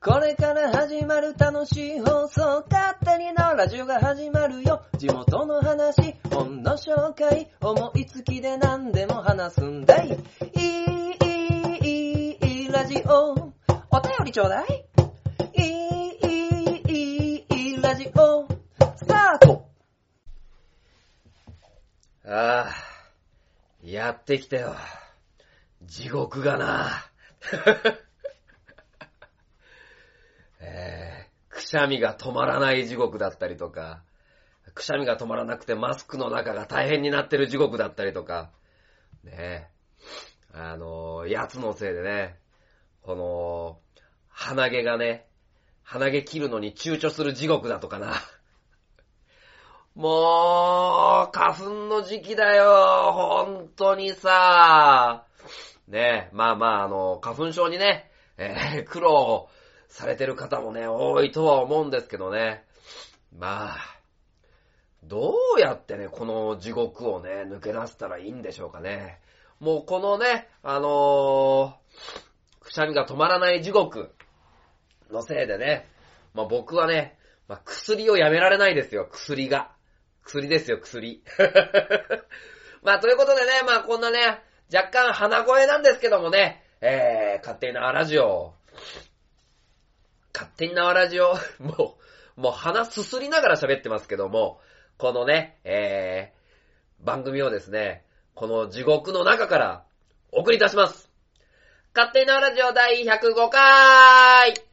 これから始まる楽しい放送、勝手にのラジオが始まるよ。地元の話、本の紹介、思いつきで何でも話すんだい。いい、いい、いい、ラジオ。お便りちょうだい。いい、いい、いい、ラジオ。スタートああ、やってきたよ。地獄がな。えー、くしゃみが止まらない地獄だったりとか、くしゃみが止まらなくてマスクの中が大変になってる地獄だったりとか、ねえ、あのー、やつのせいでね、この、鼻毛がね、鼻毛切るのに躊躇する地獄だとかな。もう、花粉の時期だよ、本当にさ。ねえまあまあ、あの、花粉症にね、えー、苦労されてる方もね、多いとは思うんですけどね。まあ、どうやってね、この地獄をね、抜け出したらいいんでしょうかね。もうこのね、あのー、くしゃみが止まらない地獄のせいでね、まあ僕はね、まあ薬をやめられないですよ、薬が。薬ですよ、薬。まあということでね、まあこんなね、若干鼻声なんですけどもね、えー、勝手に縄ラジオ、勝手に縄ラジオ、もう、もう鼻すすりながら喋ってますけども、このね、えー、番組をですね、この地獄の中から送り出します。勝手に縄ラジオ第105回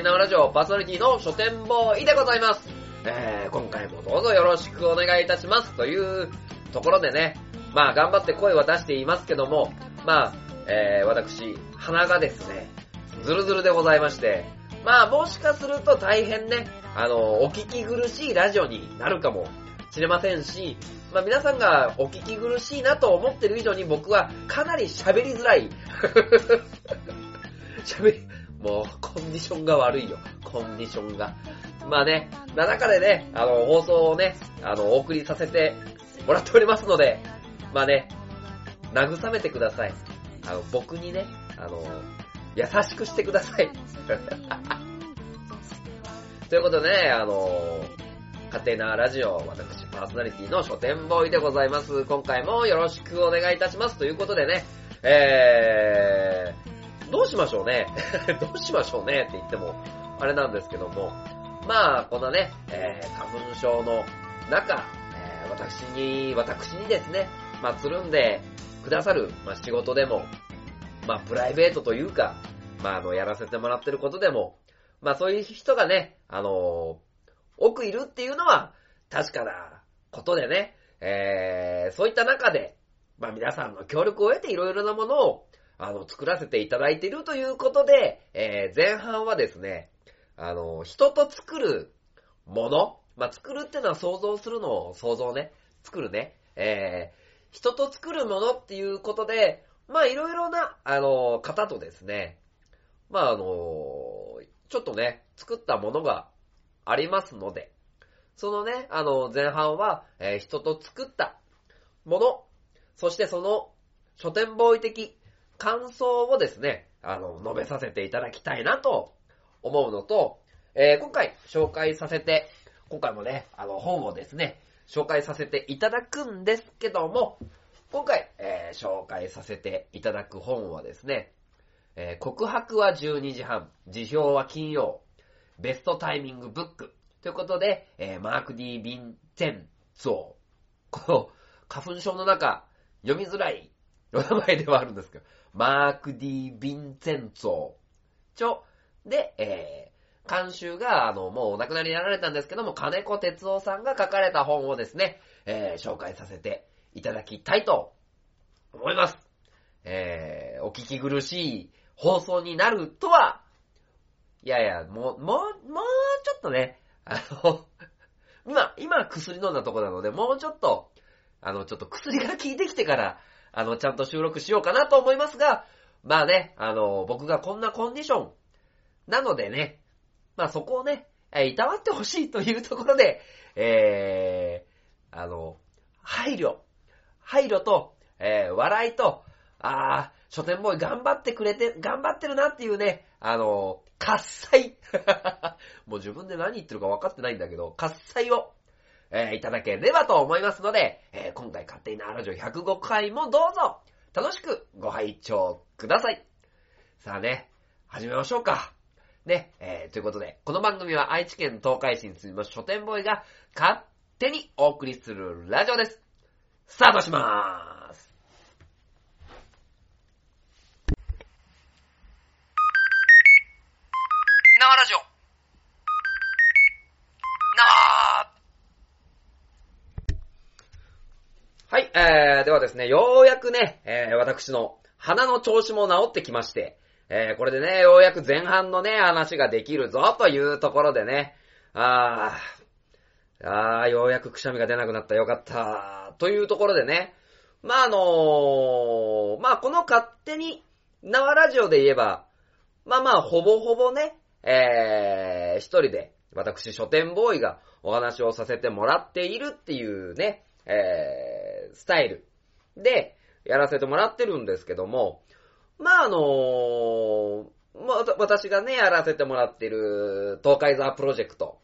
めまして、勝手に生ラジオパーソナリティの書店ボーイでございます。えー、今回もどうぞよろしくお願いいたします。というところでね、まあ頑張って声は出していますけども、まあ、えー、私、鼻がですね、ズルズルでございまして、まあもしかすると大変ね、あの、お聞き苦しいラジオになるかもしれませんし、まあ皆さんがお聞き苦しいなと思ってる以上に僕はかなり喋りづらい。喋り、もうコンディションが悪いよ。コンディションが。まあね、な中でね、あの、放送をね、あの、お送りさせてもらっておりますので、まあね、慰めてください。あの、僕にね、あの、優しくしてください。ということでね、あの、勝手なラジオ、私パーソナリティの書店ボーイでございます。今回もよろしくお願いいたします。ということでね、えー、どうしましょうね。どうしましょうねって言っても、あれなんですけども、まあ、このね、えー、花粉症の中、えー、私に、私にですね、まあ、つるんでくださる、まあ、仕事でも、まあ、プライベートというか、まあ、あの、やらせてもらってることでも、まあ、そういう人がね、あの多くいるっていうのは、確かなことでね、えー、そういった中で、まあ皆さんの協力を得ていろいろなものを、あの、作らせていただいているということで、えー、前半はですね、あの、人と作るもの、まあ作るってのは想像するのを想像ね、作るね、えー、人と作るものっていうことで、まいろいろな、あの、方とですね、まああの、ちょっとね、作ったものがありますので、そのね、あの、前半は、えー、人と作ったもの、そしてその書店ボーイ的感想をですね、あの、述べさせていただきたいなと思うのと、えー、今回紹介させて、今回もね、あの、本をですね、紹介させていただくんですけども、今回、えー、紹介させていただく本はですね、えー、告白は12時半、辞表は金曜、ベストタイミングブック。ということで、えー、マーク・ディ・ヴィンチェンツォ。この、花粉症の中、読みづらいお名前ではあるんですけど、マーク・ディ・ヴィンチェンツォ。ちょ、で、えー、監修が、あの、もうお亡くなりになられたんですけども、金子哲夫さんが書かれた本をですね、えー、紹介させていただきたいと思います。えー、お聞き苦しい放送になるとは、いやいや、もう、もう、もうちょっとね、あの、今、今薬飲んだとこなので、もうちょっと、あの、ちょっと薬が効いてきてから、あの、ちゃんと収録しようかなと思いますが、まあね、あの、僕がこんなコンディション。なのでね、まあそこをね、え、いたわってほしいというところで、えー、あの、配慮、配慮と、えー、笑いと、あー、書店ボーイ頑張ってくれて、頑張ってるなっていうね、あの、喝采。もう自分で何言ってるか分かってないんだけど、喝采を、えー、いただければと思いますので、えー、今回勝手になラジオ105回もどうぞ、楽しくご拝聴ください。さあね、始めましょうか。ね、えー、ということで、この番組は愛知県東海市に住みます書店ボーイが勝手にお送りするラジオです。スタートしまーす。生ラジオ。生はい、えー、ではですね、ようやくね、えー、私の鼻の調子も治ってきまして、えー、これでね、ようやく前半のね、話ができるぞというところでね、あー、あー、ようやくくしゃみが出なくなった。よかった、というところでね、まあ、あのー、まあ、この勝手に、縄ラジオで言えば、まあまあ、ほぼほぼね、えー、一人で、私、書店ボーイがお話をさせてもらっているっていうね、えー、スタイル。でやらせてもらってるんですけども、まあ、あのー、ま私がね、やらせてもらってる東海ザープロジェクト。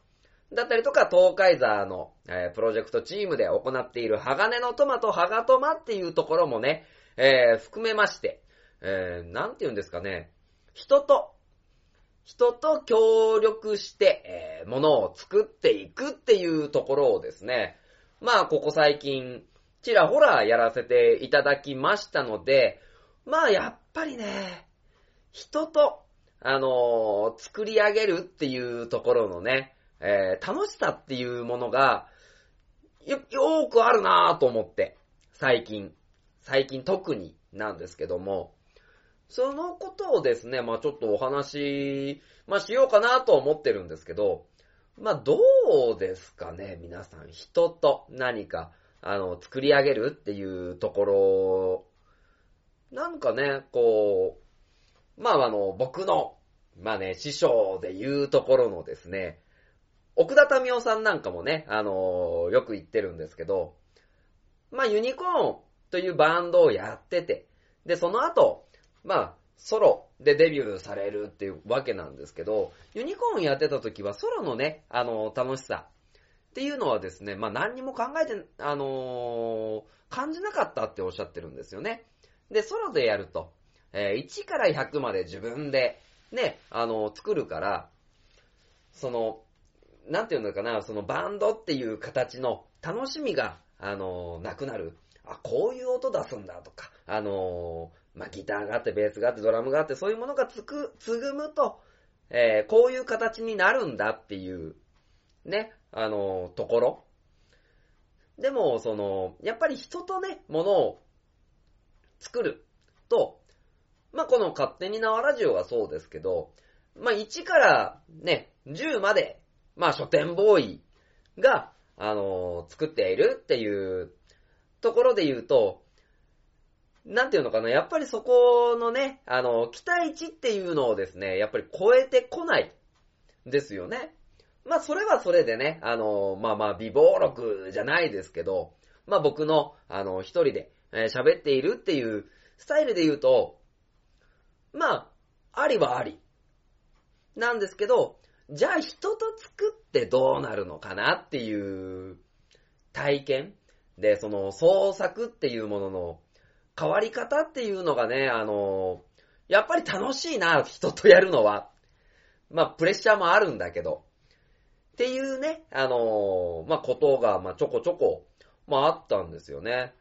だったりとか、東海ザーの、えー、プロジェクトチームで行っている鋼のトマト、ハガトマっていうところもね、えー、含めまして、えー、なんて言うんですかね、人と、人と協力して、えー、物を作っていくっていうところをですね、まあ、ここ最近、ちらほらやらせていただきましたので、まあ、やっぱりね、人と、あのー、作り上げるっていうところのね、えー、楽しさっていうものが、よ、よくあるなぁと思って、最近、最近特になんですけども、そのことをですね、まあちょっとお話、まあしようかなと思ってるんですけど、まあどうですかね、皆さん。人と何か、あの、作り上げるっていうところなんかね、こう、まああの、僕の、まあね、師匠で言うところのですね、奥田民生さんなんかもね、あの、よく言ってるんですけど、まあユニコーンというバンドをやってて、で、その後、まあ、ソロでデビューされるっていうわけなんですけど、ユニコーンやってた時はソロのね、あの、楽しさっていうのはですね、まあ何にも考えて、あのー、感じなかったっておっしゃってるんですよね。で、ソロでやると、えー、1から100まで自分で、ね、あの、作るから、その、なんていうのかな、そのバンドっていう形の楽しみが、あの、なくなる。あ、こういう音出すんだとか、あのまあ、ギターがあって、ベースがあって、ドラムがあって、そういうものがつく、つぐむと、え、こういう形になるんだっていう、ね、あのところ。でも、その、やっぱり人とね、ものを作ると、まあ、この勝手に縄ラジオはそうですけど、まあ、1からね、10まで、まあ、書店ボーイが、あの、作っているっていうところで言うと、なんていうのかな、やっぱりそこのね、あの、期待値っていうのをですね、やっぱり超えてこないですよね。まあ、それはそれでね、あの、まあまあ、微暴録じゃないですけど、まあ僕の、あの、一人で、え喋っているっていうスタイルで言うと、まあ、ありはあり。なんですけど、じゃあ人と作ってどうなるのかなっていう体験で、その創作っていうものの変わり方っていうのがね、あの、やっぱり楽しいな、人とやるのは。まあ、プレッシャーもあるんだけど。っていうね、あのまあ、ことが、まあ、ちょこちょこ、まあ、あったんですよね。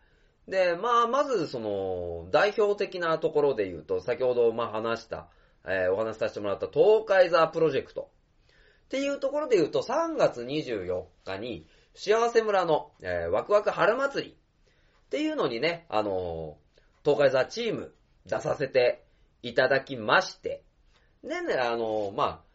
で、まあ、まず、その、代表的なところで言うと、先ほど、ま、話した、えー、お話しさせてもらった東海ザプロジェクト。っていうところで言うと、3月24日に、幸せ村の、えー、ワクワク春祭りっていうのにね、あのー、東海ザチーム出させていただきまして、でね、あのー、まあ、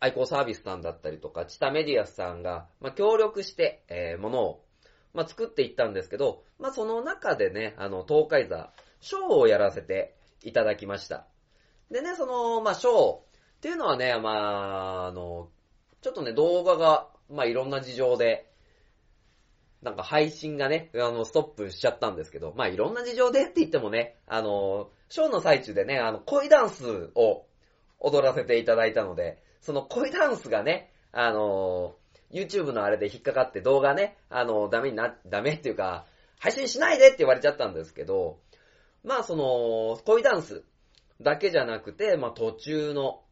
愛好サービスさんだったりとか、チタメディアスさんが、まあ、協力して、えー、ものを、まあ、作っていったんですけど、まあ、その中でね、あの、東海座、ショーをやらせていただきました。でね、その、まあ、ショーっていうのはね、まあ、あの、ちょっとね、動画が、まあ、いろんな事情で、なんか配信がね、あの、ストップしちゃったんですけど、まあ、いろんな事情でって言ってもね、あの、ショーの最中でね、あの、恋ダンスを踊らせていただいたので、その恋ダンスがね、あの、YouTube のあれで引っかかって動画ね、あの、ダメにな、ダメっていうか、配信しないでって言われちゃったんですけど、まあその、恋ダンスだけじゃなくて、まあ途中の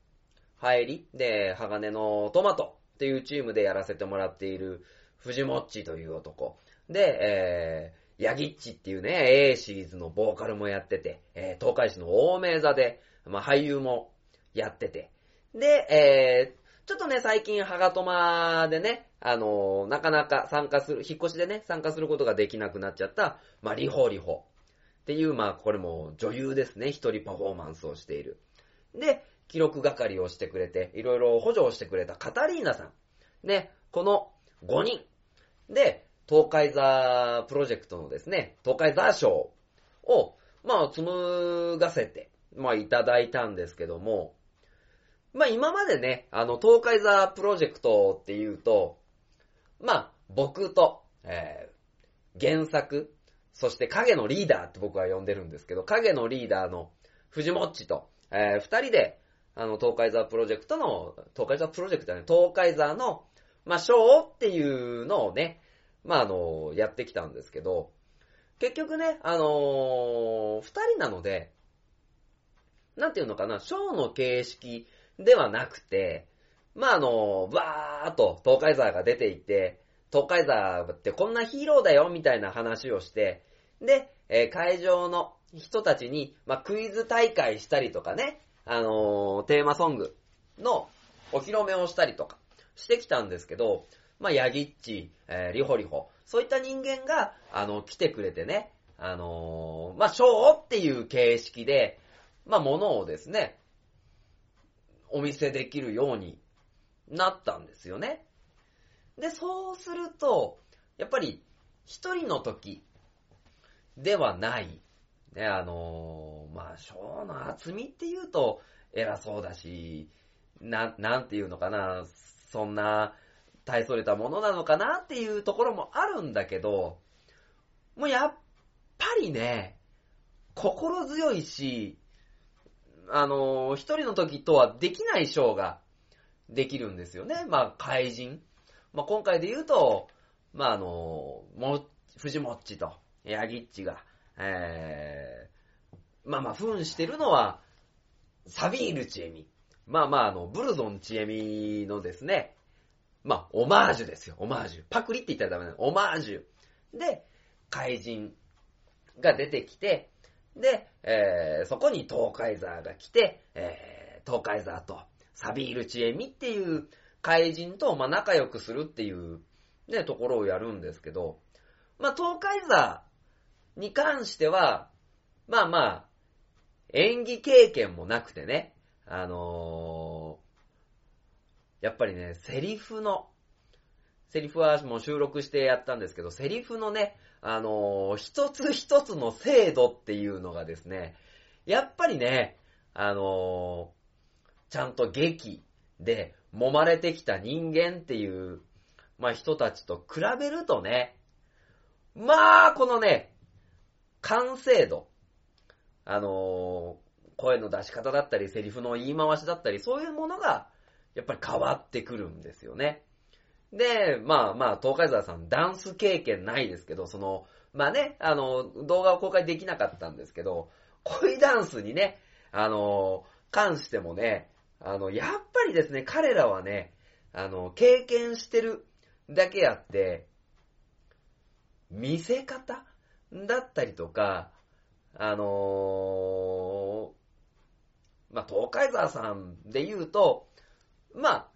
入りで、鋼のトマトっていうチームでやらせてもらっている藤もっちという男。で、えー、ヤギッチっていうね、A シリーズのボーカルもやってて、えー、東海市の大名座で、まあ俳優もやってて。で、えー、ちょっとね、最近、ハガトマでね、あのー、なかなか参加する、引っ越しでね、参加することができなくなっちゃった、まあ、リホリホっていう、まあ、これも女優ですね、一人パフォーマンスをしている。で、記録係をしてくれて、いろいろ補助をしてくれたカタリーナさん。ね、この5人で、東海座プロジェクトのですね、東海座賞を、まあ、紡がせて、まあ、いただいたんですけども、まあ、今までね、あの、東海座プロジェクトっていうと、まあ、僕と、えー、原作、そして影のリーダーって僕は呼んでるんですけど、影のリーダーの藤もっちと、えー、二人で、あの、東海座プロジェクトの、東海座プロジェクトね、東海座の、まあ、ショーっていうのをね、まあ、あの、やってきたんですけど、結局ね、あのー、二人なので、なんていうのかな、ショーの形式ではなくて、まあ、あの、バーっと東海座が出ていて、東海座ってこんなヒーローだよ、みたいな話をして、で、えー、会場の人たちに、まあ、クイズ大会したりとかね、あのー、テーマソングのお披露目をしたりとかしてきたんですけど、まあ、ヤギッチ、えー、リホリホ、そういった人間が、あの、来てくれてね、あのー、まあ、ショーっていう形式で、まあ、ものをですね、お見せできるようになったんですよね。で、そうすると、やっぱり、一人の時ではない、ね、あの、まあ、章の厚みって言うと偉そうだし、な、なんていうのかな、そんな大それたものなのかなっていうところもあるんだけど、もうやっぱりね、心強いし、あの、一人の時とはできないショーができるんですよね。まあ、怪人。まあ、今回で言うと、まあ、あのー、も、藤もっちと、ヤギッチが、えー、まあまあ、扮してるのは、サビールチエミ。まあまあ、あの、ブルゾンチエミのですね、まあ、オマージュですよ、オマージュ。パクリって言ったらダメなの。オマージュ。で、怪人が出てきて、で、えー、そこに東海ザーが来て、えー、東海ザーとサビールチエミっていう怪人と、まあ、仲良くするっていう、ね、ところをやるんですけど、まあ、東海座に関しては、まあまあ、演技経験もなくてね、あのー、やっぱりね、セリフの、セリフはもう収録してやったんですけど、セリフのね、あのー、一つ一つの精度っていうのがですね、やっぱりね、あのー、ちゃんと劇で揉まれてきた人間っていう、まあ、人たちと比べるとね、まあ、このね、完成度、あのー、声の出し方だったり、セリフの言い回しだったり、そういうものが、やっぱり変わってくるんですよね。で、まあまあ、東海沢さん、ダンス経験ないですけど、その、まあね、あの、動画を公開できなかったんですけど、恋ダンスにね、あの、関してもね、あの、やっぱりですね、彼らはね、あの、経験してるだけあって、見せ方だったりとか、あのー、まあ、東海沢さんで言うと、まあ、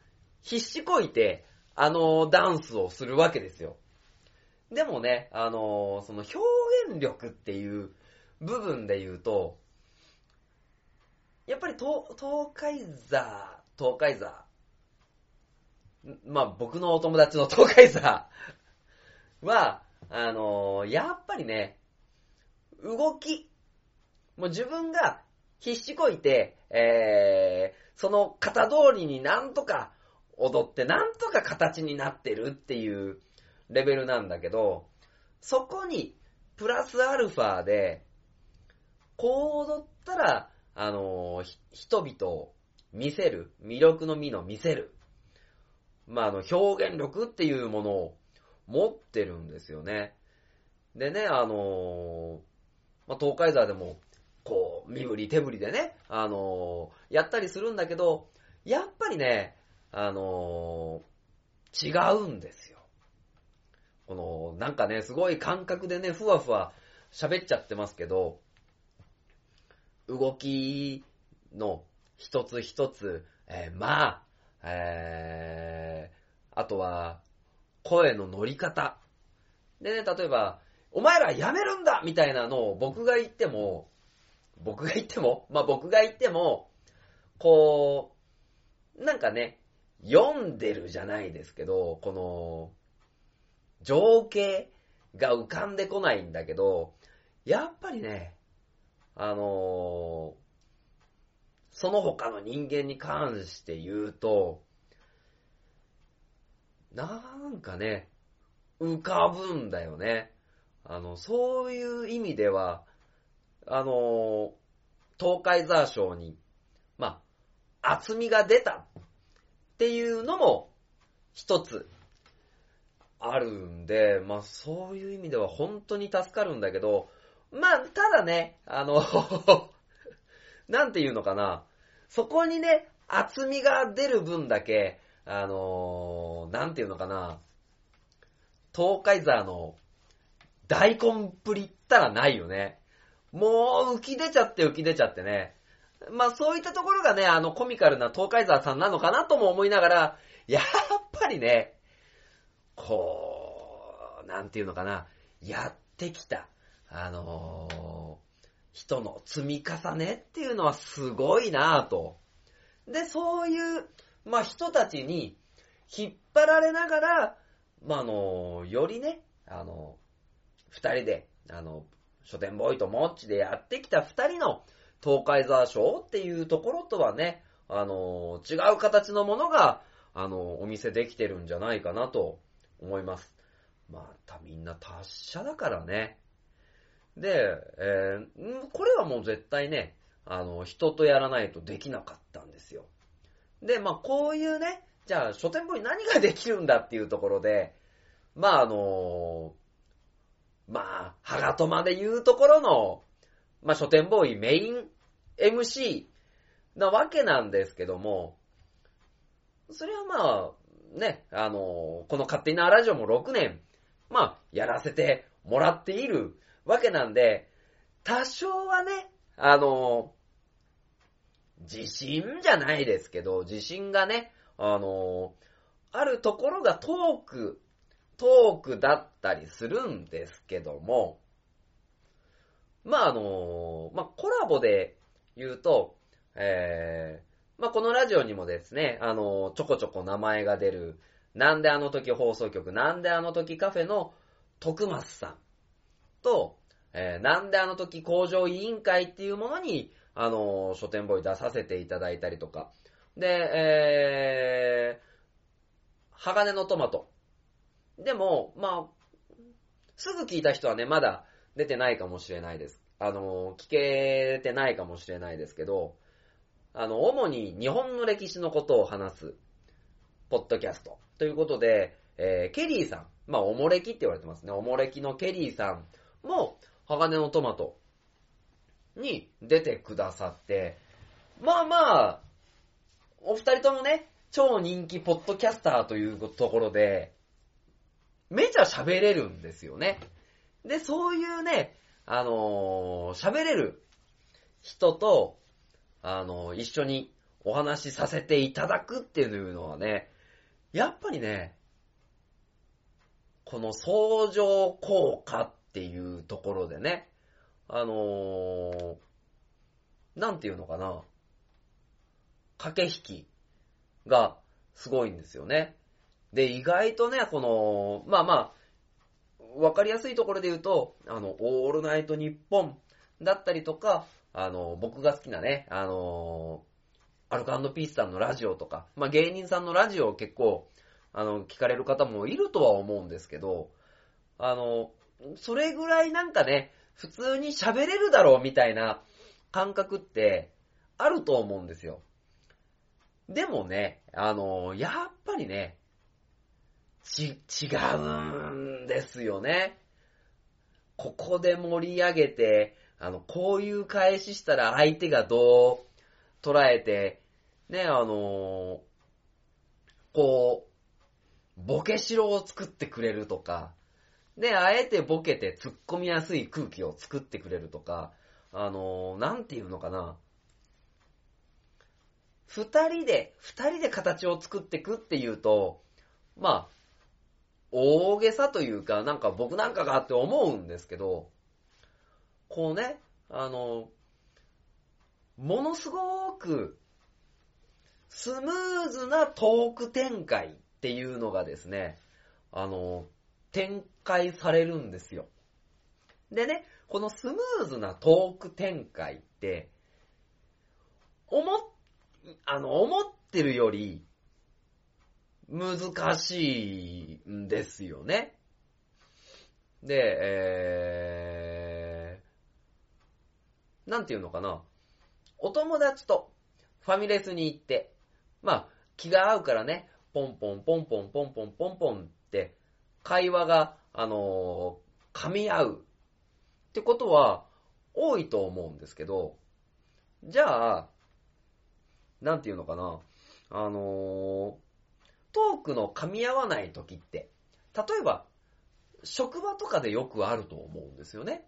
必死こいて、あの、ダンスをするわけですよ。でもね、あの、その表現力っていう部分で言うと、やっぱり東、海座、東海座まあ僕のお友達の 東海座は、あのやっぱりね、動き、もう自分が必死こいて、えー、その型通りになんとか踊ってなんとか形になってるっていうレベルなんだけど、そこにプラスアルファで、こう踊ったら、あの人々を見せる、魅力の実の見せる。まあ、あの、表現力っていうものを持ってるんですよね。でね、あのまあ、東海座でも、こう、身振り手振りでね、あのやったりするんだけど、やっぱりね、あのー違うんですよ。この、なんかね、すごい感覚でね、ふわふわ喋っちゃってますけど、動きの一つ一つ、えーまあ、えー、あとは、声の乗り方。でね、例えば、お前らやめるんだみたいなのを僕が言っても、僕が言っても、まあ僕が言っても、こう、なんかね、読んでるじゃないですけど、この、情景が浮かんでこないんだけど、やっぱりね、あのその他の人間に関して言うと、なんかね、浮かぶんだよね。あの、そういう意味では、あの東海座賞に、まあ、厚みが出たっていうのも一つあるんで、まあそういう意味では本当に助かるんだけど、まあただね、あの、なんていうのかな、そこにね、厚みが出る分だけ、あのーなんていうのかな、東海座の大根っぷりったらないよね。もう浮き出ちゃって浮き出ちゃってね。まあそういったところがね、あのコミカルな東海沢さんなのかなとも思いながら、やっぱりね、こう、なんていうのかな、やってきた、あのー人の積み重ねっていうのはすごいなぁと。で、そういう、まあ人たちに引っ張られながら、まああのーよりね、あのー二人で、あの、書店ボーイとモッチでやってきた二人の東海沢賞っていうところとはね、あの、違う形のものが、あの、お見せできてるんじゃないかなと思います。またみんな達者だからね。で、えーこれはもう絶対ね、あの、人とやらないとできなかったんですよ。で、まあこういうね、じゃあ書店ボーイ何ができるんだっていうところで、まああのまあ、ハガトマで言うところの、まあ、書店ボーイメイン MC なわけなんですけども、それはまあ、ね、あの、この勝手なラジオも6年、まあ、やらせてもらっているわけなんで、多少はね、あの、自信じゃないですけど、自信がね、あの、あるところがトーク、トークだったりするんですけども、まああの、まあコラボで言うと、えー、まあこのラジオにもですね、あの、ちょこちょこ名前が出る、なんであの時放送局、なんであの時カフェの徳松さんと、えーなんであの時工場委員会っていうものに、あの、書店ボーイ出させていただいたりとか、で、えー、鋼のトマト。でも、まあ、すぐ聞いた人はね、まだ出てないかもしれないです。あの、聞けてないかもしれないですけど、あの、主に日本の歴史のことを話す、ポッドキャスト。ということで、えーケリーさん。まあ、おもれきって言われてますね。おもれきのケリーさんも、鋼のトマトに出てくださって、まあまあ、お二人ともね、超人気ポッドキャスターというところで、めちゃ喋れるんですよね。で、そういうね、あのー喋れる人と、あのー一緒にお話しさせていただくっていうのはね、やっぱりね、この相乗効果っていうところでね、あのーなんていうのかな、駆け引きがすごいんですよね。で、意外とね、この、まあまあ、わかりやすいところで言うと、あの、オールナイトニッポンだったりとか、あの、僕が好きなね、あの、アルカピースさんのラジオとか、まあ芸人さんのラジオを結構、あの、聞かれる方もいるとは思うんですけど、あの、それぐらいなんかね、普通に喋れるだろうみたいな感覚ってあると思うんですよ。でもね、あの、やっぱりね、ち、違うんですよね。ここで盛り上げて、あの、こういう返ししたら相手がどう捉えて、ね、あのこう、ボケしろを作ってくれるとか、で、あえてボケて突っ込みやすい空気を作ってくれるとか、あのなんていうのかな。二人で、二人で形を作ってくっていうと、まあ、大げさというか、なんか僕なんかがって思うんですけど、こうね、あの、ものすごく、スムーズなトーク展開っていうのがですね、あの、展開されるんですよ。でね、このスムーズなトーク展開って、思、あの、思ってるより、難しいんですよね。で、えー、なんていうのかな。お友達とファミレスに行って、まあ、気が合うからね、ポンポンポンポンポンポンポンポンって会話が、あのー、噛み合うってことは多いと思うんですけど、じゃあ、なんていうのかな、あの、トークの噛み合わない時って、例えば、職場とかでよくあると思うんですよね。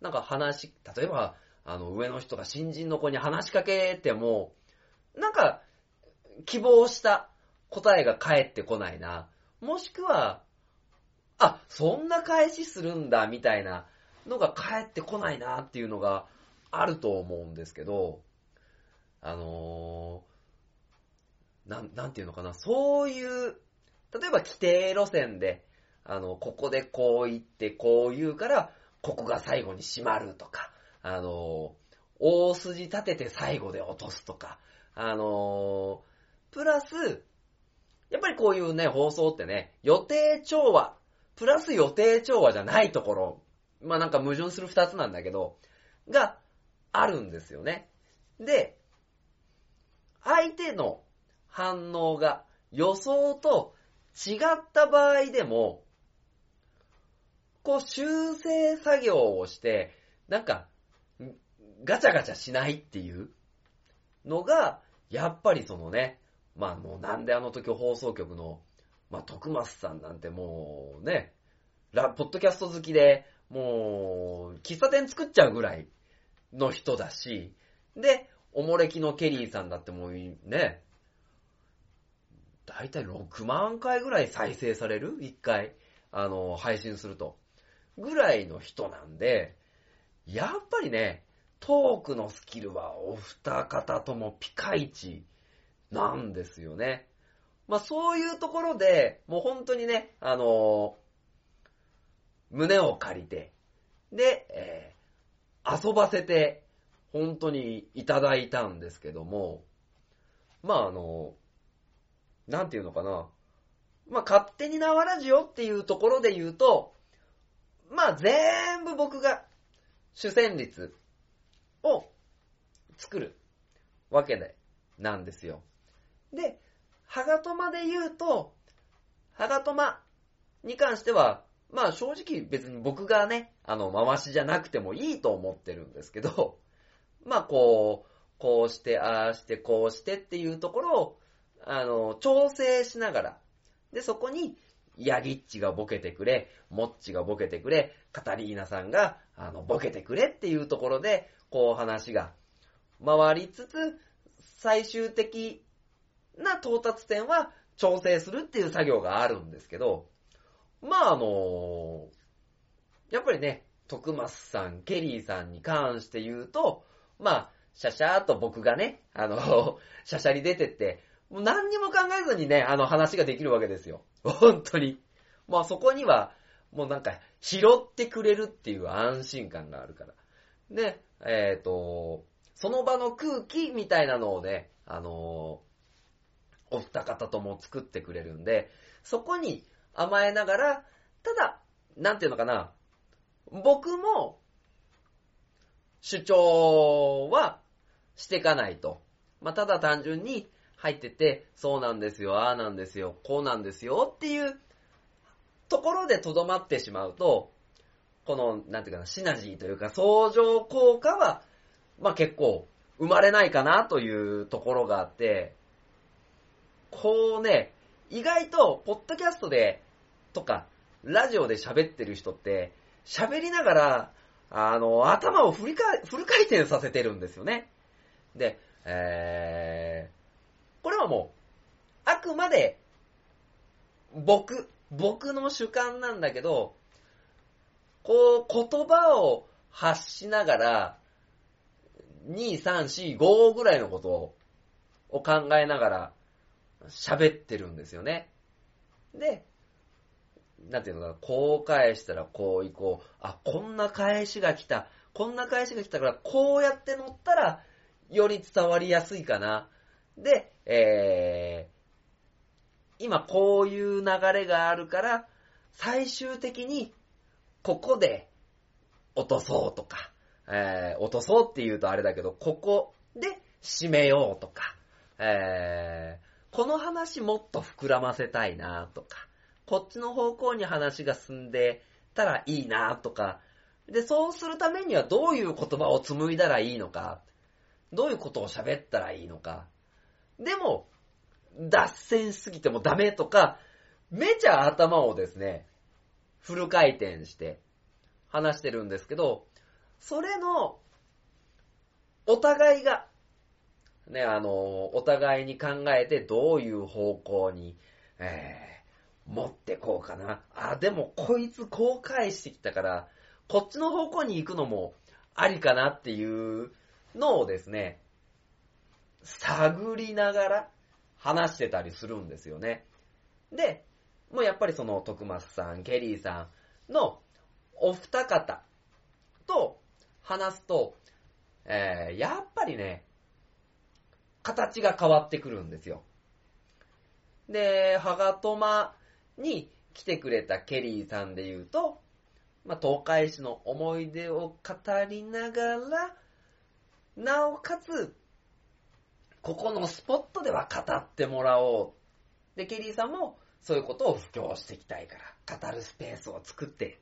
なんか話、例えば、あの、上の人が新人の子に話しかけても、なんか、希望した答えが返ってこないな。もしくは、あ、そんな返しするんだ、みたいなのが返ってこないなっていうのがあると思うんですけど、あのー、なん、なんていうのかな、そういう、例えば規定路線で、あの、ここでこう言って、こう言うから、ここが最後に閉まるとか、あの、大筋立てて最後で落とすとか、あの、プラス、やっぱりこういうね、放送ってね、予定調和プラス予定調和じゃないところ、まあなんか矛盾する二つなんだけど、があるんですよね。で、相手の反応が予想と違った場合でも、こう修正作業をして、なんか、ガチャガチャしないっていうのが、やっぱりそのね、まあもうなんであの時放送局のまあ、徳松さんなんてもうね、ラ、ポッドキャスト好きで、もう、喫茶店作っちゃうぐらいの人だし、で、おもれきのケリーさんだってもうね、だいたい6万回ぐらい再生される？一回、あの、配信すると。ぐらいの人なんで、やっぱりね、トークのスキルはお二方ともピカイチなんですよね。まあそういうところで、もう本当にね、あのー、胸を借りて、で、えー、遊ばせて、本当にいただいたんですけども、まああのー、なんていうのかな。まあ勝手に縄ラジオっていうところで言うと、まあ全部僕が主旋律を作るわけで、なんですよ。で、ハガトマで言うと、ハガトマに関しては、まあ正直別に僕がね、あの、回しじゃなくてもいいと思ってるんですけど、まあこう、こうして、ああして、こうしてっていうところを、あの、調整しながら、で、そこに、ヤギッチがボケてくれ、モッチがボケてくれ、カタリーナさんが、あの、ボケてくれっていうところで、こう話が回りつつ、最終的な到達点は調整するっていう作業があるんですけど、まああのやっぱりね、徳松さん、ケリーさんに関して言うと、まあ、シャシャーと僕がね、あの、シャシャリ出てって、もう何にも考えずにね、あの話ができるわけですよ。本当に。まあそこには、もうなんか、拾ってくれるっていう安心感があるから。で、えっ、ー、と、その場の空気みたいなのをね、あのお二方とも作ってくれるんで、そこに甘えながら、ただ、なんていうのかな、僕も、主張はしていかないと。まあ、ただ単純に入ってて、そうなんですよ、ああなんですよ、こうなんですよっていうところでとどまってしまうと、この、なんていうかな、シナジーというか相乗効果は、まあ、結構生まれないかなというところがあって、こうね、意外と、ポッドキャストで、とか、ラジオで喋ってる人って、喋りながら、あの、頭をフル回フル回転させてるんですよね。で、えー、これはもう、あくまで、僕、僕の主観なんだけど、こう、言葉を発しながら、2、3、4、5ぐらいのことを考えながら喋ってるんですよね。で、なんていうのかな、こう返したらこう行こう。あ、こんな返しが来た。こんな返しが来たから、こうやって乗ったら、より伝わりやすいかな。で、えー、今こういう流れがあるから、最終的に、ここで落とそうとか、えー、落とそうって言うとあれだけど、ここで締めようとか、えー、この話もっと膨らませたいなとか、こっちの方向に話が進んでたらいいなとか、で、そうするためにはどういう言葉を紡いだらいいのか、どういうことを喋ったらいいのか。でも、脱線しすぎてもダメとか、めちゃ頭をですね、フル回転して話してるんですけど、それの、お互いが、ね、あの、お互いに考えてどういう方向に、えー持ってこうかな。あ、でもこいつこう返してきたから、こっちの方向に行くのもありかなっていうのをですね、探りながら話してたりするんですよね。で、もうやっぱりその徳松さん、ケリーさんのお二方と話すと、えー、やっぱりね、形が変わってくるんですよ。で、ハガトマに来てくれたケリーさんで言うと、まあ、東海市の思い出を語りながら、なおかつ、ここのスポットでは語ってもらおう。で、ケリーさんもそういうことを布教していきたいから、語るスペースを作って。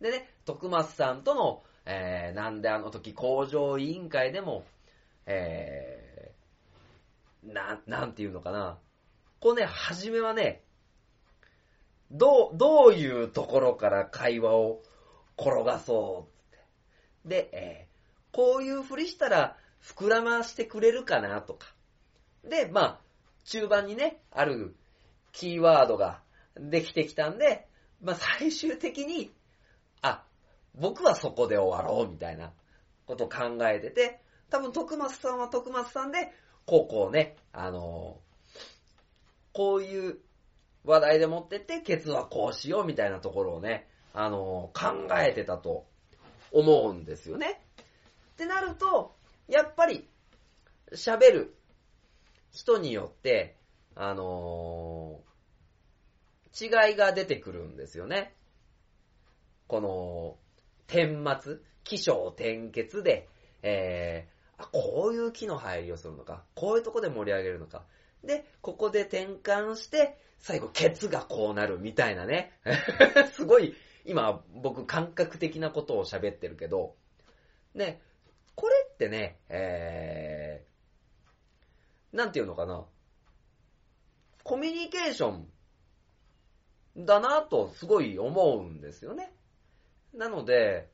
でね、徳松さんとの、えー、なんであの時工場委員会でも、えー、な、なんていうのかな。こうね、はじめはね、どう、どういうところから会話を転がそうって。で、えー、こういうふりしたら膨らましてくれるかなとか。で、まあ、中盤にね、あるキーワードができてきたんで、まあ最終的に、あ、僕はそこで終わろうみたいなことを考えてて、多分徳松さんは徳松さんで、こうこうね、あの、こういう話題で持ってって、ケツはこうしようみたいなところをね、あの、考えてたと思うんですよね。ってなると、やっぱり、喋る人によって、あのー、違いが出てくるんですよね。この、点末、気象転結で、えー、あ、こういう木の入りをするのか、こういうとこで盛り上げるのか。で、ここで転換して、最後、ケツがこうなるみたいなね。すごい、今、僕、感覚的なことを喋ってるけど、ね、ってね、えー、なんていうのかな。コミュニケーションだなとすごい思うんですよね。なので、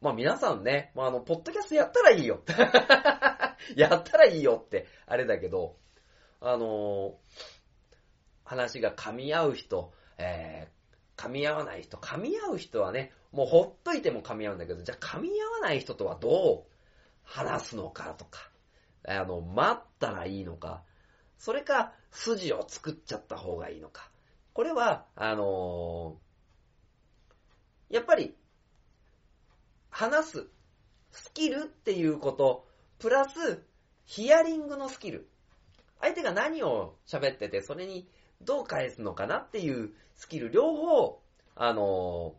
まあ皆さんね、まああの、ポッドキャストやったらいいよ。やったらいいよって、あれだけど、あの話が噛み合う人、えー、噛み合わない人、噛み合う人はね、もうほっといても噛み合うんだけど、じゃあ噛み合わない人とはどう？話すのかとか、あの、待ったらいいのか、それか、筋を作っちゃった方がいいのか。これは、あのー、やっぱり、話す、スキルっていうこと、プラス、ヒアリングのスキル。相手が何を喋ってて、それにどう返すのかなっていうスキル、両方、あの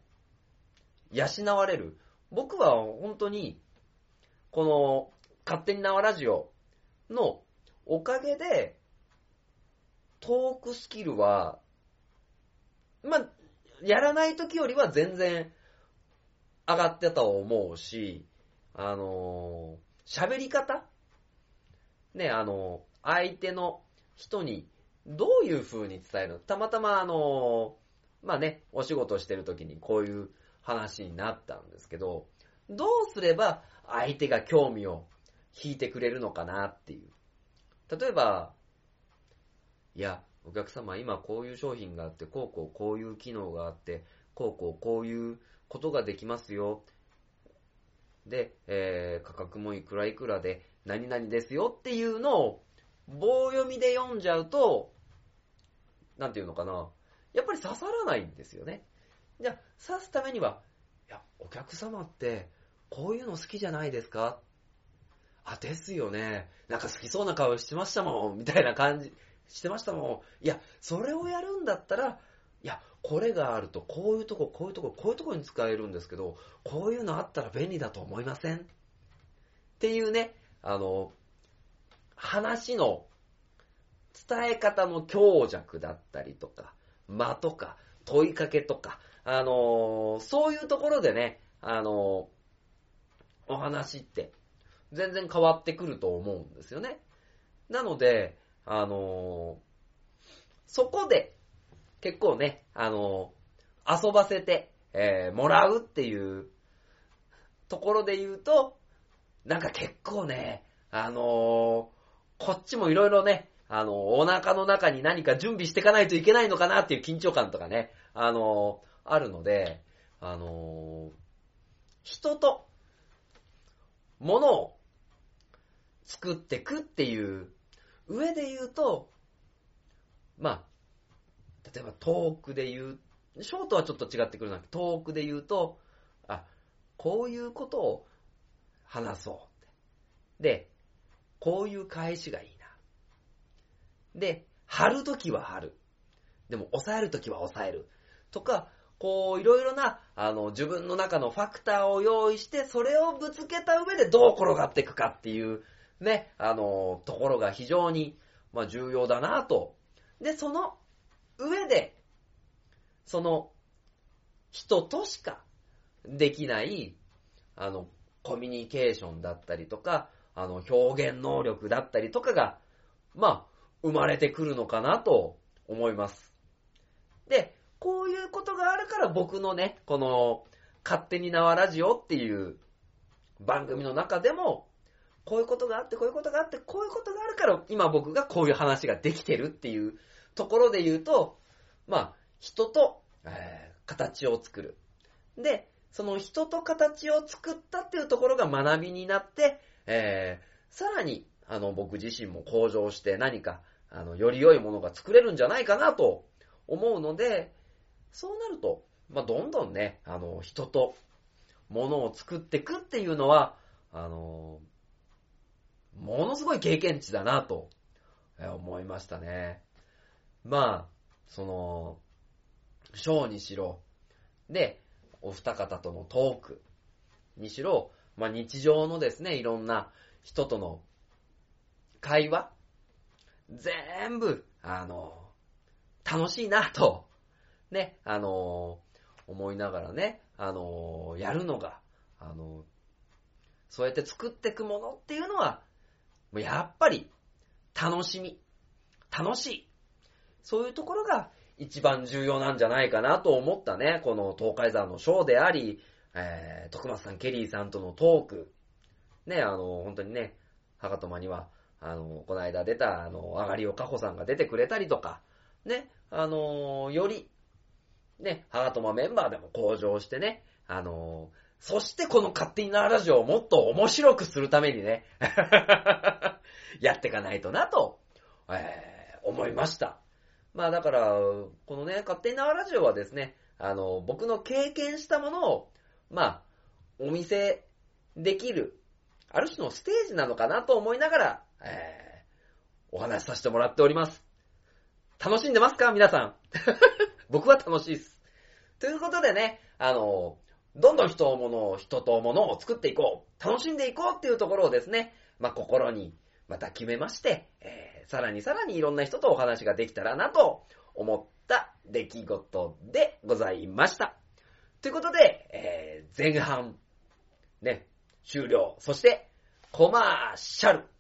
ー、養われる。僕は本当に、この、勝手に縄ラジオのおかげで、トークスキルは、まあ、やらない時よりは全然上がってたと思うし、あの喋り方？ね、あの相手の人にどういう風に伝えるの？たまたまあのまあね、お仕事してる時にこういう話になったんですけど、どうすれば相手が興味を引いてくれるのかなっていう。例えば、いや、お客様今こういう商品があって、こうこうこういう機能があって、こうこうこういうことができますよ。で、えー、価格もいくらいくらで何々ですよっていうのを棒読みで読んじゃうと、なんていうのかな。やっぱり刺さらないんですよね。じゃあ、刺すためには、いや、お客様ってこういうの好きじゃないですか？あ、ですよね。なんか好きそうな顔してましたもん、みたいな感じ、してましたもん。いや、それをやるんだったら、いや、これがあると、こういうとこ、こういうとこ、こういうとこに使えるんですけど、こういうのあったら便利だと思いません？っていうね、あの、話の伝え方の強弱だったりとか、間とか、問いかけとか、あのそういうところでね、あのお話って全然変わってくると思うんですよね。なので、あのそこで結構ね、あの遊ばせて、えー、もらうっていうところで言うと、なんか結構ね、あのこっちもいろいろね、あの、お腹の中に何か準備していかないといけないのかなっていう緊張感とかね、あのあるので、あの人と、物を作ってくっていう上で言うと、まあ、例えばトークで言う、ショートはちょっと違ってくるな。トークで言うと、あ、こういうことを話そう。で、こういう返しがいいな。で、貼るときは貼る。でも、抑えるときは抑える。とか、こう、いろいろな、あの、自分の中のファクターを用意して、それをぶつけた上でどう転がっていくかっていう、ね、あの、ところが非常に、まあ、重要だなと。で、その上で、その、人としかできない、あの、コミュニケーションだったりとか、あの、表現能力だったりとかが、まあ、生まれてくるのかなと思います。で、こういうことがあるから僕のね、この、勝手に縄ラジオっていう番組の中でも、こういうことがあって、こういうことがあって、こういうことがあるから、今僕がこういう話ができてるっていうところで言うと、まあ、人と、えー、形を作る。で、その人と形を作ったっていうところが学びになって、えー、さらに、あの、僕自身も向上して何か、あの、より良いものが作れるんじゃないかなと思うので、そうなると、まあ、どんどんね、あの、人と物を作っていくっていうのは、あの、ものすごい経験値だなと思いましたね。まあ、その、ショーにしろ、で、お二方とのトークにしろ、まあ日常のですね、いろんな人との会話、全部、あの、楽しいなとね、あのー、思いながらね、あのー、やるのが、あの、そうやって作っていくものっていうのは、もうやっぱり、楽しみ、楽しい。そういうところが一番重要なんじゃないかなと思ったね、この東海山のショーであり、えー、徳松さん、ケリーさんとのトーク。ね、あの、本当にね、博多間には、あの、この間出た、あの、あがりおかほさんが出てくれたりとか、ね、あの、よりね、ハートマメンバーでも向上してね、あのー、そしてこの勝手になラジオをもっと面白くするためにね、やっていかないとなと、え思いました。まあだから、このね、勝手に縄ラジオはですね、あの、僕の経験したものを、まあ、お見せできる、ある種のステージなのかなと思いながら、えー、お話しさせてもらっております。楽しんでますか？皆さん。僕は楽しいです。ということでね、あの、どんどん人を物を、人と物を作っていこう、楽しんでいこうっていうところをですね、まあ、心にまた決めまして、えー、さらにさらにいろんな人とお話ができたらなと思った出来事でございました。ということで、えー、前半、ね、終了。そして、コマーシャル。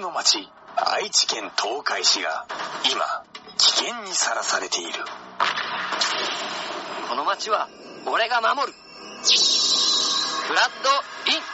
の町、愛知県東海市が今、危険にさらされている。この町は俺が守るフラッドイン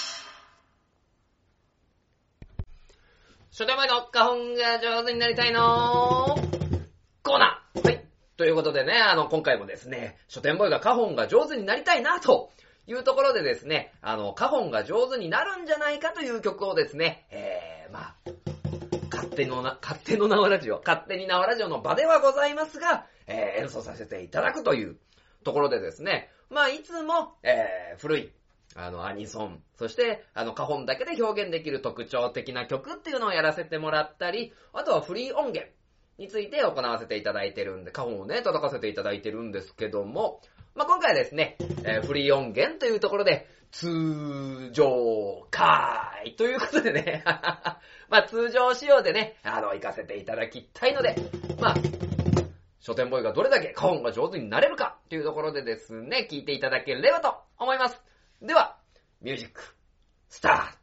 初手前の花本が上手になりたいのコーナー。はい。ということでね、あの、今回もですね、書店ボーイが花本が上手になりたいな、と。いうところでですね、あの、花本が上手になるんじゃないかという曲をですね、えー、まあ、勝手のな、勝手の縄ラジオ、勝手に縄ラジオの場ではございますが、えー、演奏させていただくというところでですね、まあ、いつも、えー、古い、あの、アニソン、そして、あの、花本だけで表現できる特徴的な曲っていうのをやらせてもらったり、あとはフリー音源について行わせていただいてるんで、花本をね、叩かせていただいてるんですけども、まあ、今回はですね、えーフリー音源というところで、通常回ということでね、まあ、通常仕様でね、あの、行かせていただきたいので、まあ、書店ボーイがどれだけ花本が上手になれるかというところでですね、聞いていただければと思います。では、ミュージック、スタート。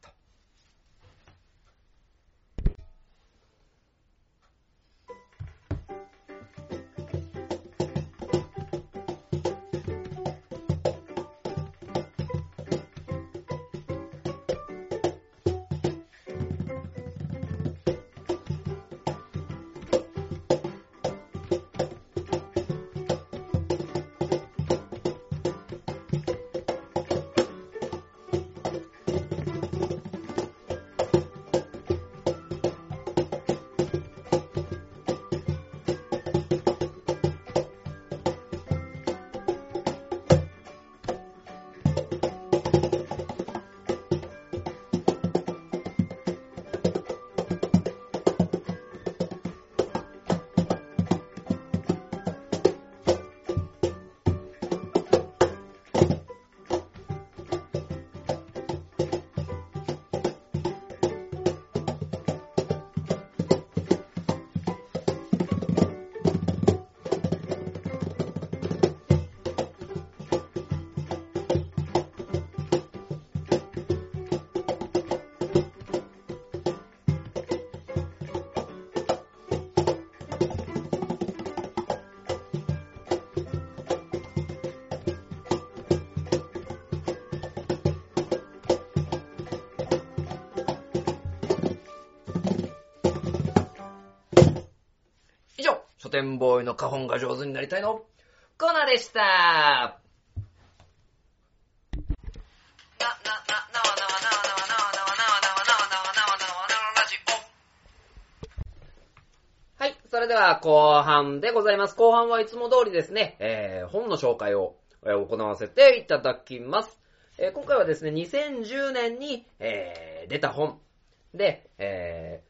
書店ボーイの花本が上手になりたいのコーナーでした。な、な、な、なわなわなわなわなわなわなわなわなわなわなわなわなわラジオはい、それでは後半でございます。後半はいつも通りですね、えー、本の紹介を、行わせていただきます。えー今回はですね、2010年に、えー出た本で、えー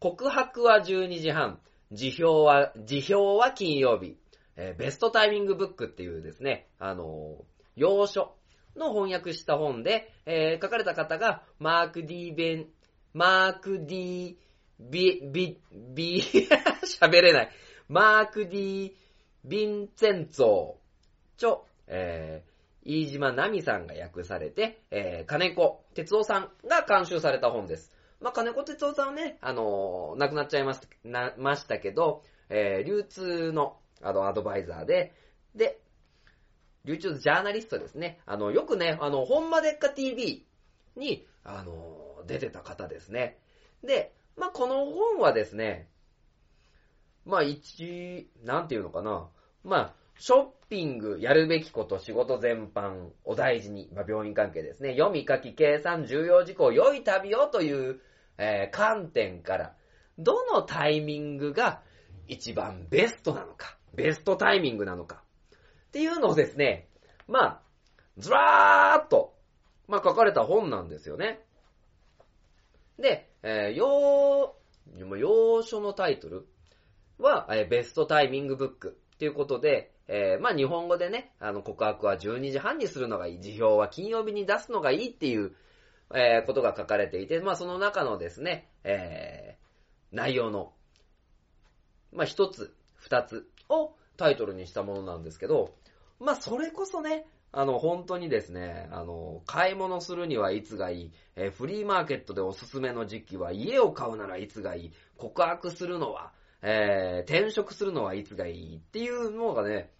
告白は12時半、辞表は、辞表は金曜日、えーベストタイミングブックっていうですね、あのー要所の翻訳した本で、えー書かれた方が、マーク・ディーベン、マーク・ディ、ビ、ビ、ビ、喋れない。マーク・ディ・ヴィンチェンツォ、チョ、えー、飯島奈美さんが訳されて、えー、金子哲夫さんが監修された本です。まあ、金子哲夫さんはね、あのー亡くなっちゃいました、な、ましたけど、えー、流通の、あの、アドバイザーで、で、流通ジャーナリストですね。あの、よくね、あの、ほんまでっか TV に、あの、出てた方ですね。で、まあ、この本はですね、まあ、一、なんていうのかな。まあ、ショッピング、やるべきこと、仕事全般お大事に、まあ、病院関係ですね。読み書き、計算、重要事項、良い旅をという、えー観点から、どのタイミングが一番ベストなのか、ベストタイミングなのか、っていうのをですね、まあ、ずらーっと、まあ書かれた本なんですよね。で、えー、要、要所のタイトルは、えーベストタイミングブックっていうことで、えーまあ日本語でね、あの告白は12時半にするのがいい、辞表は金曜日に出すのがいいっていう、えーことが書かれていて、まあその中のですね、えー内容の、まあ一つ、二つをタイトルにしたものなんですけど、まあそれこそね、あの本当にですね、あの、買い物するにはいつがいい、えーフリーマーケットでおすすめの時期は家を買うならいつがいい、告白するのは、えー転職するのはいつがいいっていうのがね、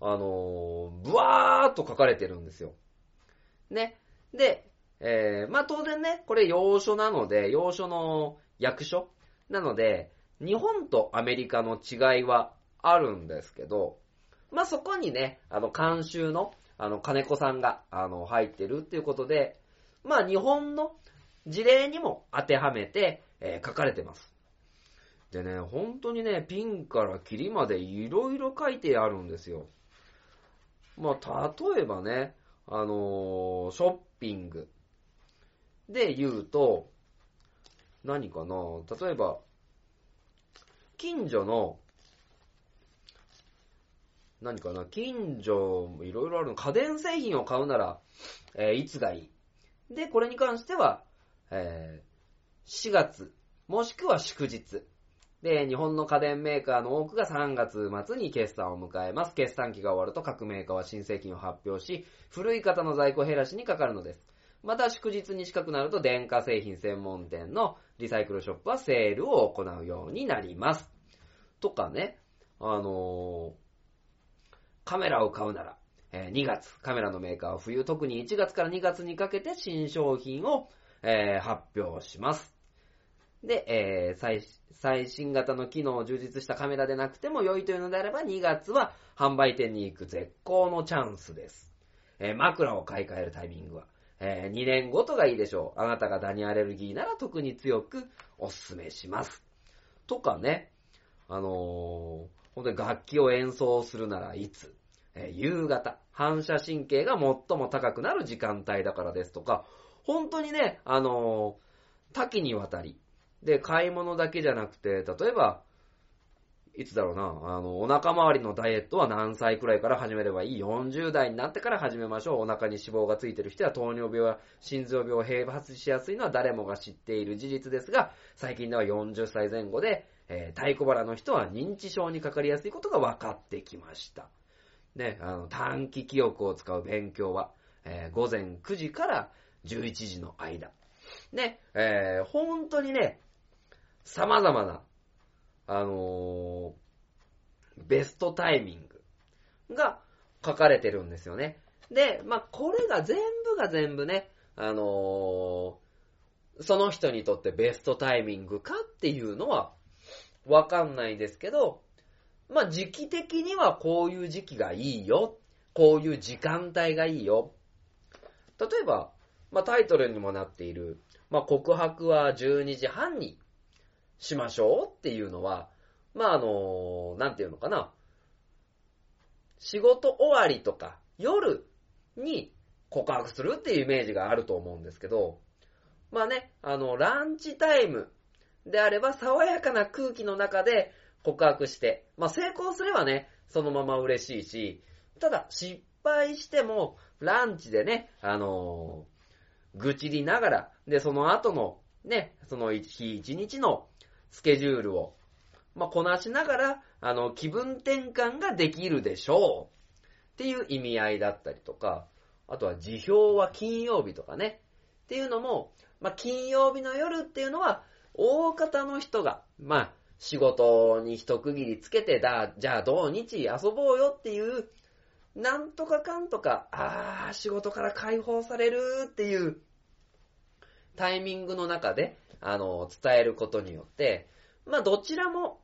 あのー、ブワーっと書かれてるんですよ。ね。で、えーまあ当然ね、これ要所なので、要所の役所？なので、日本とアメリカの違いはあるんですけど、まあそこにね、あの監修の、あの金子さんが、あの入ってるっていうことで、まあ日本の事例にも当てはめて、えー書かれてます。でね、本当にね、ピンからキリまでいろいろ書いてあるんですよ。まあ、例えばね、あのーショッピングで言うと、何かな？例えば、近所の、何かな？近所、いろいろあるの。家電製品を買うなら、えーいつがいい？で、これに関しては、えー4月、もしくは祝日。で、日本の家電メーカーの多くが3月末に決算を迎えます。決算期が終わると各メーカーは新製品を発表し、古い方の在庫減らしにかかるのです。また祝日に近くなると電化製品専門店のリサイクルショップはセールを行うようになります。とかね、あのーカメラを買うなら、えー2月、カメラのメーカーは冬特に1月から2月にかけて新商品を、えー発表します。で、えー最、最新型の機能を充実したカメラでなくても良いというのであれば、2月は販売店に行く絶好のチャンスです。えー枕を買い替えるタイミングは、え2年ごとがいいでしょう。あなたがダニアレルギーなら特に強くお勧めします。とかね、あのー本当に楽器を演奏するならいつ、えー夕方、反射神経が最も高くなる時間帯だからですとか、本当にね、あのー多岐にわたり、で、買い物だけじゃなくて、例えば、いつだろうな、あの、お腹周りのダイエットは何歳くらいから始めればいい ?40 代になってから始めましょう。お腹に脂肪がついてる人は糖尿病や心臓病を併発しやすいのは誰もが知っている事実ですが、最近では40歳前後で、えー、太鼓腹の人は認知症にかかりやすいことが分かってきました。ね、あの、短期記憶を使う勉強は、えー午前9時から11時の間。ね、えー本当にね、様々な、あのーベストタイミングが書かれてるんですよね。で、まあ、これが全部が全部ね、あのーその人にとってベストタイミングかっていうのはわかんないですけど、まあ、時期的にはこういう時期がいいよ。こういう時間帯がいいよ。例えば、まあ、タイトルにもなっている、まあ、告白は12時半にしましょうっていうのは、まあ、あの、なんていうのかな。仕事終わりとか夜に告白するっていうイメージがあると思うんですけど、まあね、あの、ランチタイムであれば爽やかな空気の中で告白して、まあ成功すればね、そのまま嬉しいし、ただ失敗してもランチでね、あのー愚痴りながら、で、その後のね、その一日一日のスケジュールを、まあ、こなしながら、あの、気分転換ができるでしょう。っていう意味合いだったりとか、あとは辞表は金曜日とかね。っていうのも、まあ、金曜日の夜っていうのは、大方の人が、まあ、仕事に一区切りつけて、だ、じゃあ土日遊ぼうよっていう、なんとかかんとか、あー、仕事から解放されるっていうタイミングの中で、あの、伝えることによって、まあ、どちらも、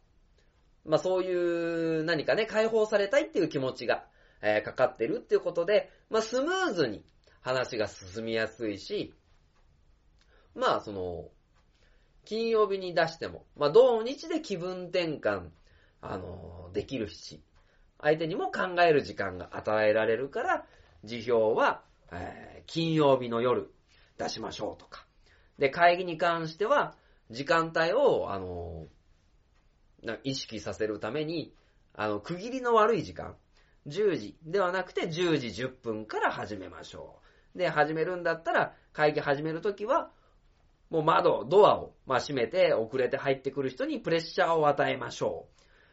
まあ、そういう何かね、解放されたいっていう気持ちが、えーかかってるっていうことで、まあ、スムーズに話が進みやすいし、まあ、その、金曜日に出しても、まあ、土日で気分転換、あの、できるし、相手にも考える時間が与えられるから、辞表は、えー金曜日の夜出しましょうとか。で、会議に関しては、時間帯を、あの、意識させるために、あの、区切りの悪い時間、10時ではなくて10時10分から始めましょう。で、始めるんだったら、会議始めるときは、もう窓、ドアを、まあ、閉めて、遅れて入ってくる人にプレッシャーを与えましょ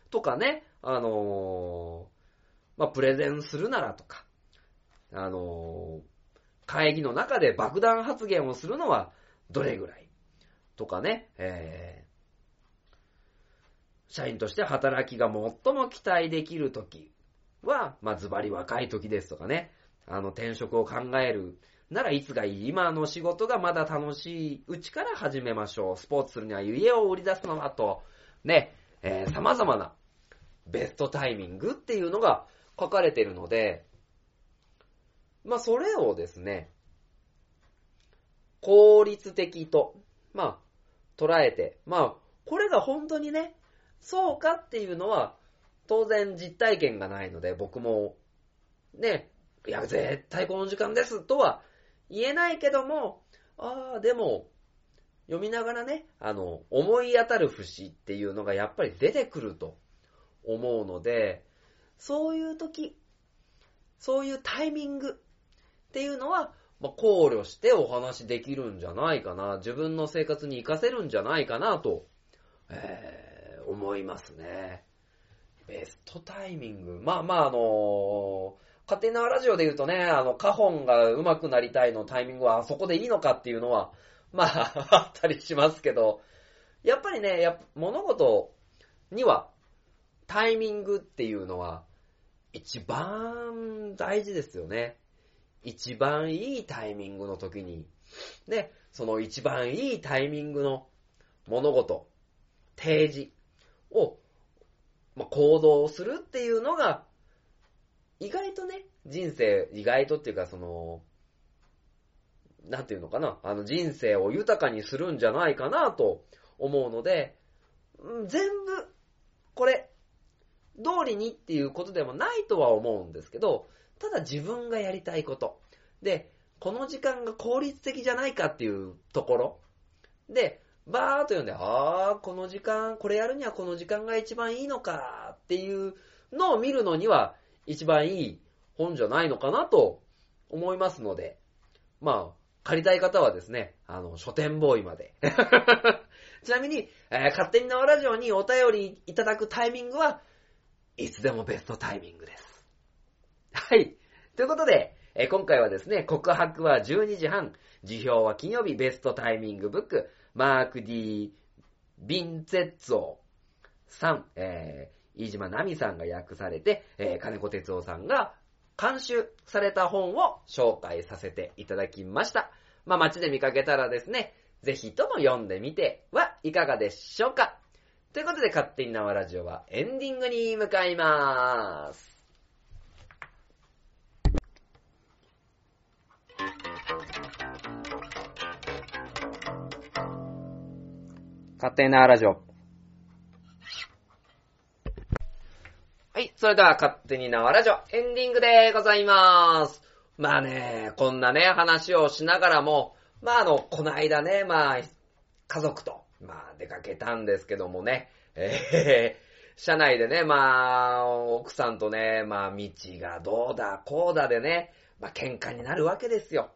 う。とかね、あのーまあ、プレゼンするならとか、あのー会議の中で爆弾発言をするのはどれぐらいとかね、えー、社員として働きが最も期待できるときは、まあ、ズバリ若い時ですとかね、あの、転職を考えるならいつがいい今の仕事がまだ楽しいうちから始めましょう。スポーツするには家を売り出すのはと、ね、えー、様々なベストタイミングっていうのが書かれてるので、まあ、それをですね、効率的と、まあ、捉えて、まあ、これが本当にね、そうかっていうのは、当然実体験がないので、僕も、ね、いや、絶対この時間ですとは言えないけども、ああ、でも、読みながらね、あの、思い当たる節っていうのがやっぱり出てくると思うので、そういう時、そういうタイミングっていうのは、まあ、考慮してお話できるんじゃないかな、自分の生活に活かせるんじゃないかなと、えー、思いますね。ベストタイミング。まあまあ、あの勝手なラジオで言うとね、あの、カホンが上手くなりたいのタイミングはあそこでいいのかっていうのは、まあ、あったりしますけど、やっぱりね、や物事には、タイミングっていうのは、一番大事ですよね。一番いいタイミングの時に、ね、その一番いいタイミングの物事、提示を、まあ、行動するっていうのが、意外とね、人生、意外とっていうかその、なんていうのかな、あの人生を豊かにするんじゃないかなと思うので、全部、これ、通りにっていうことでもないとは思うんですけど、ただ自分がやりたいこと。で、この時間が効率的じゃないかっていうところ。で、バーっと読んで、あー、この時間、これやるにはこの時間が一番いいのかっていうのを見るのには一番いい本じゃないのかなと思いますので、まあ、借りたい方はですね、あの、書店ボーイまで。ちなみに、えー勝手に縄ラジオにお便りいただくタイミングはいつでもベストタイミングです。はい。ということで、え今回はですね、告白は12時半、辞表は金曜日ベストタイミングブック、マーク D・ ビンツェッツォさん、えー、飯島奈美さんが訳されて、えー金子哲夫さんが監修された本を紹介させていただきました。まあ、街で見かけたらですね、ぜひとも読んでみてはいかがでしょうかということで、勝手に縄ラジオはエンディングに向かいまーす。勝手に縄ラジオ。はい、それでは勝手に縄ラジオエンディングでございます。まあね、こんなね、話をしながらも、まああの、この間ね、まあ、家族と、まあ出かけたんですけどもね、えー車内でね、まあ、奥さんとね、まあ道がどうだ、こうだでね、まあ喧嘩になるわけですよ。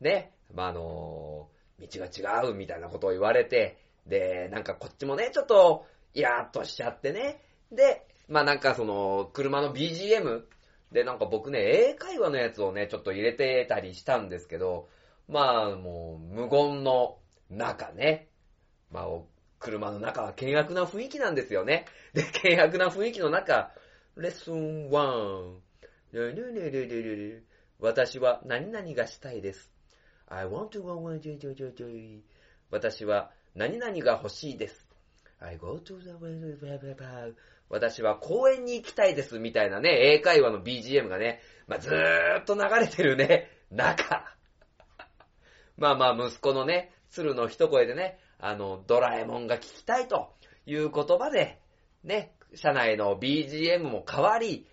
ね、まああの、道が違うみたいなことを言われて、で、なんかこっちもね、ちょっと、イラーっとしちゃってね。で、まあなんかその、車の BGM、で、なんか僕ね、英会話のやつをね、ちょっと入れてたりしたんですけど、まあ、もう、無言の中ね。まあ、車の中は険悪な雰囲気なんですよね。で、険悪な雰囲気の中、レッスン1。ルルルルルルル私は何々がしたいです。I want to go on to to to to 私は何々が欲しいです。I go to the 私は公園に行きたいですみたいなね、英会話の BGM がね、まあ、ずーっと流れてるね、中。まあまあ息子のね、鶴の一声でね、あの、ドラえもんが聞きたいという言葉で、ね、車内の BGM も変わり、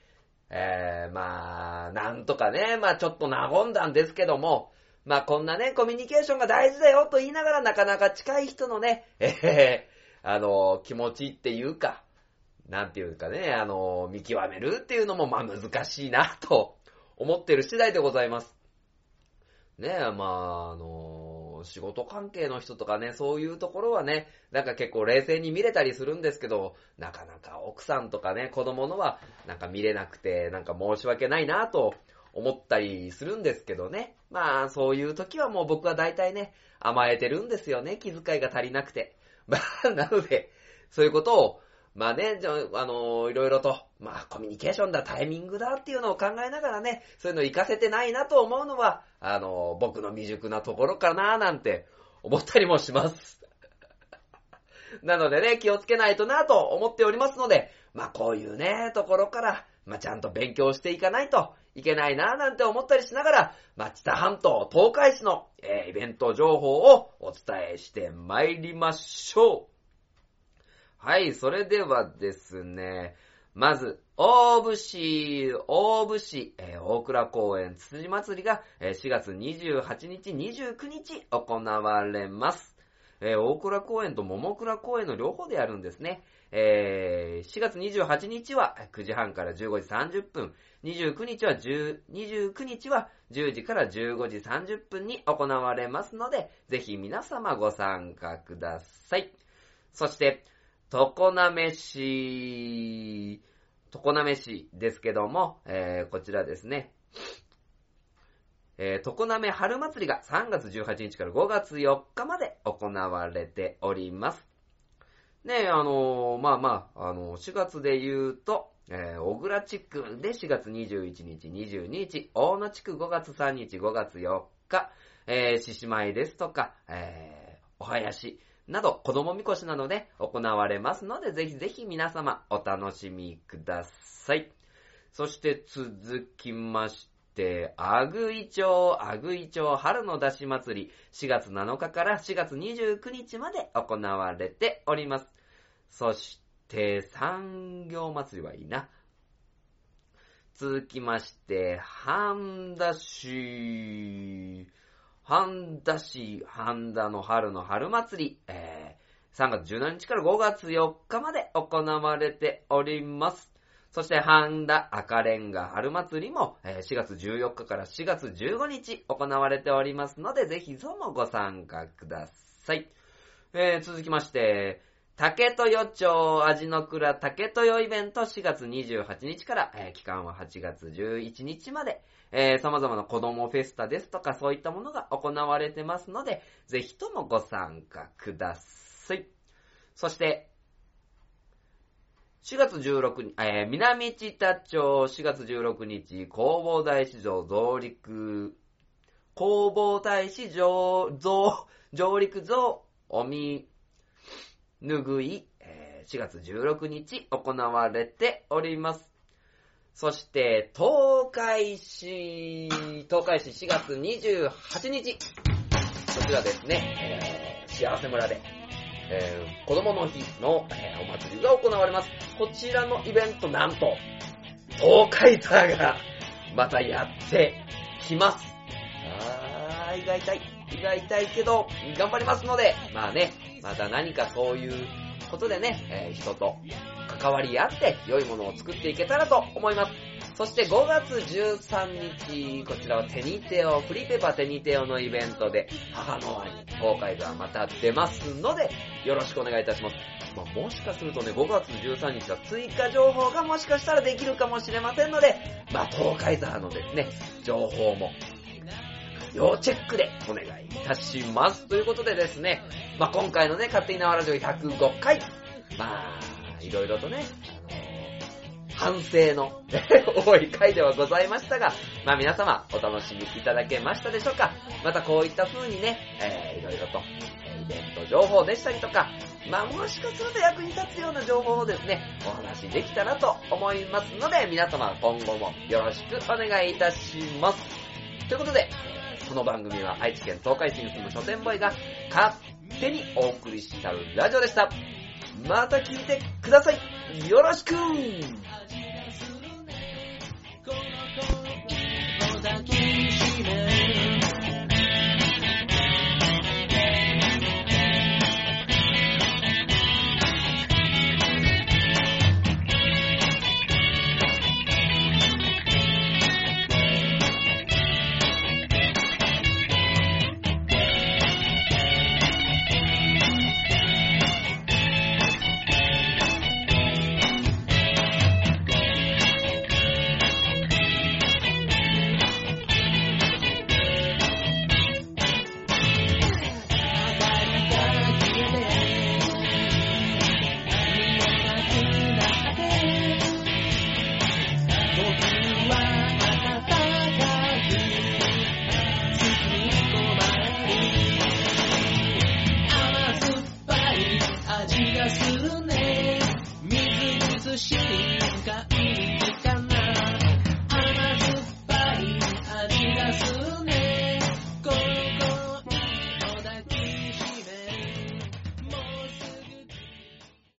えー、まあ、なんとかね、まあちょっと和んだんですけども、まあこんなね、コミュニケーションが大事だよと言いながらなかなか近い人のね、えー、あの、気持ちっていうか、なんていうかね、あの、見極めるっていうのもまあ難しいなと思ってる次第でございます。ねえ、まあ、あの、仕事関係の人とかね、そういうところはね、なんか結構冷静に見れたりするんですけど、なかなか奥さんとかね、子供のはなんか見れなくて、なんか申し訳ないなと思ったりするんですけどね。まあ、そういう時はもう僕は大体ね、甘えてるんですよね、気遣いが足りなくて。まあ、なので、そういうことを、まあね、あ、あのいろいろと、まあ、コミュニケーションだ、タイミングだっていうのを考えながらね、そういうの活かせてないなと思うのは、あの僕の未熟なところかななんて思ったりもします。なのでね、気をつけないとなと思っておりますので、まあこういうね、ところから、まあちゃんと勉強していかないといけないななんて思ったりしながら、まあ知多半島東海市の、えーイベント情報をお伝えして参りましょう。はい、それではですね、まず、大府市、大府市、えー大倉公園つつじ祭りが、えー4月28日、29日行われます。えー大倉公園と桃倉公園の両方でやるんですね。えー4月28日は9時半から15時30分、29日は10、29日は10時から15時30分に行われますので、ぜひ皆様ご参加ください。そして、常滑市、常滑市ですけども、えーこちらですね、えー、常滑春祭りが3月18日から5月4日まで行われております。ね、あのーまあまあ、あのー4月で言うと、えー小倉地区で4月21日、22日、大野地区5月3日、5月4日、えー、獅子舞ですとか、えー、お囃子など、子供みこしなどで行われますので、ぜひぜひ皆様お楽しみください。そして続きまして、あぐい町、あぐい町春の出し祭り、4月7日から4月29日まで行われております。そして、産業祭りはいいな。続きまして、半田市、半田市、半田の春の春祭り、え、3月17日から5月4日まで行われております。そして、半田赤レンガ春祭りも、4月14日から4月15日行われておりますので、ぜひともご参加ください。えー続きまして、竹豊町味の倉竹豊イベント4月28日から、えー期間は8月11日まで、えー様々な子供フェスタですとかそういったものが行われてますので、ぜひともご参加ください。そして、4月16日、えー南知多町4月16日、弘法大師城増陸、弘法大師上、増、上陸増、おみ、ぬぐい、えー4月16日行われております。そして、東海市、東海市4月28日、こちらですね、えー幸せ村で、えー子供の日の、えーお祭りが行われます。こちらのイベント、なんと、東海ザーがまたやってきます。あー、胃が痛い。胃が痛いけど、頑張りますので、まあね、また何かそういうことでね、えー人と関わり合って良いものを作っていけたらと思います。そして5月13日、こちらはテニテオ、フリーペパーテニテオのイベントで、母の輪に東海がまた出ますので、よろしくお願いいたします。まあ、もしかするとね、5月13日は追加情報がもしかしたらできるかもしれませんので、まあ、東海沢のですね、情報も、要チェックでお願いいたします。ということでですね、まあ、今回のね、勝手に縄ラジオ105回、まあ、いろいろとね、あの反省の 多い回ではございましたが、まあ皆様お楽しみいただけましたでしょうか？またこういった風にね、えー、いろいろと、えイベント情報でしたりとか、まあもしかすると役に立つような情報をですね、お話しできたらと思いますので、皆様今後もよろしくお願いいたします。ということで、この番組は愛知県東海市に住む書店ボーイが勝手にお送りしたラジオでした。また聞いてください。よろしく Come on, come.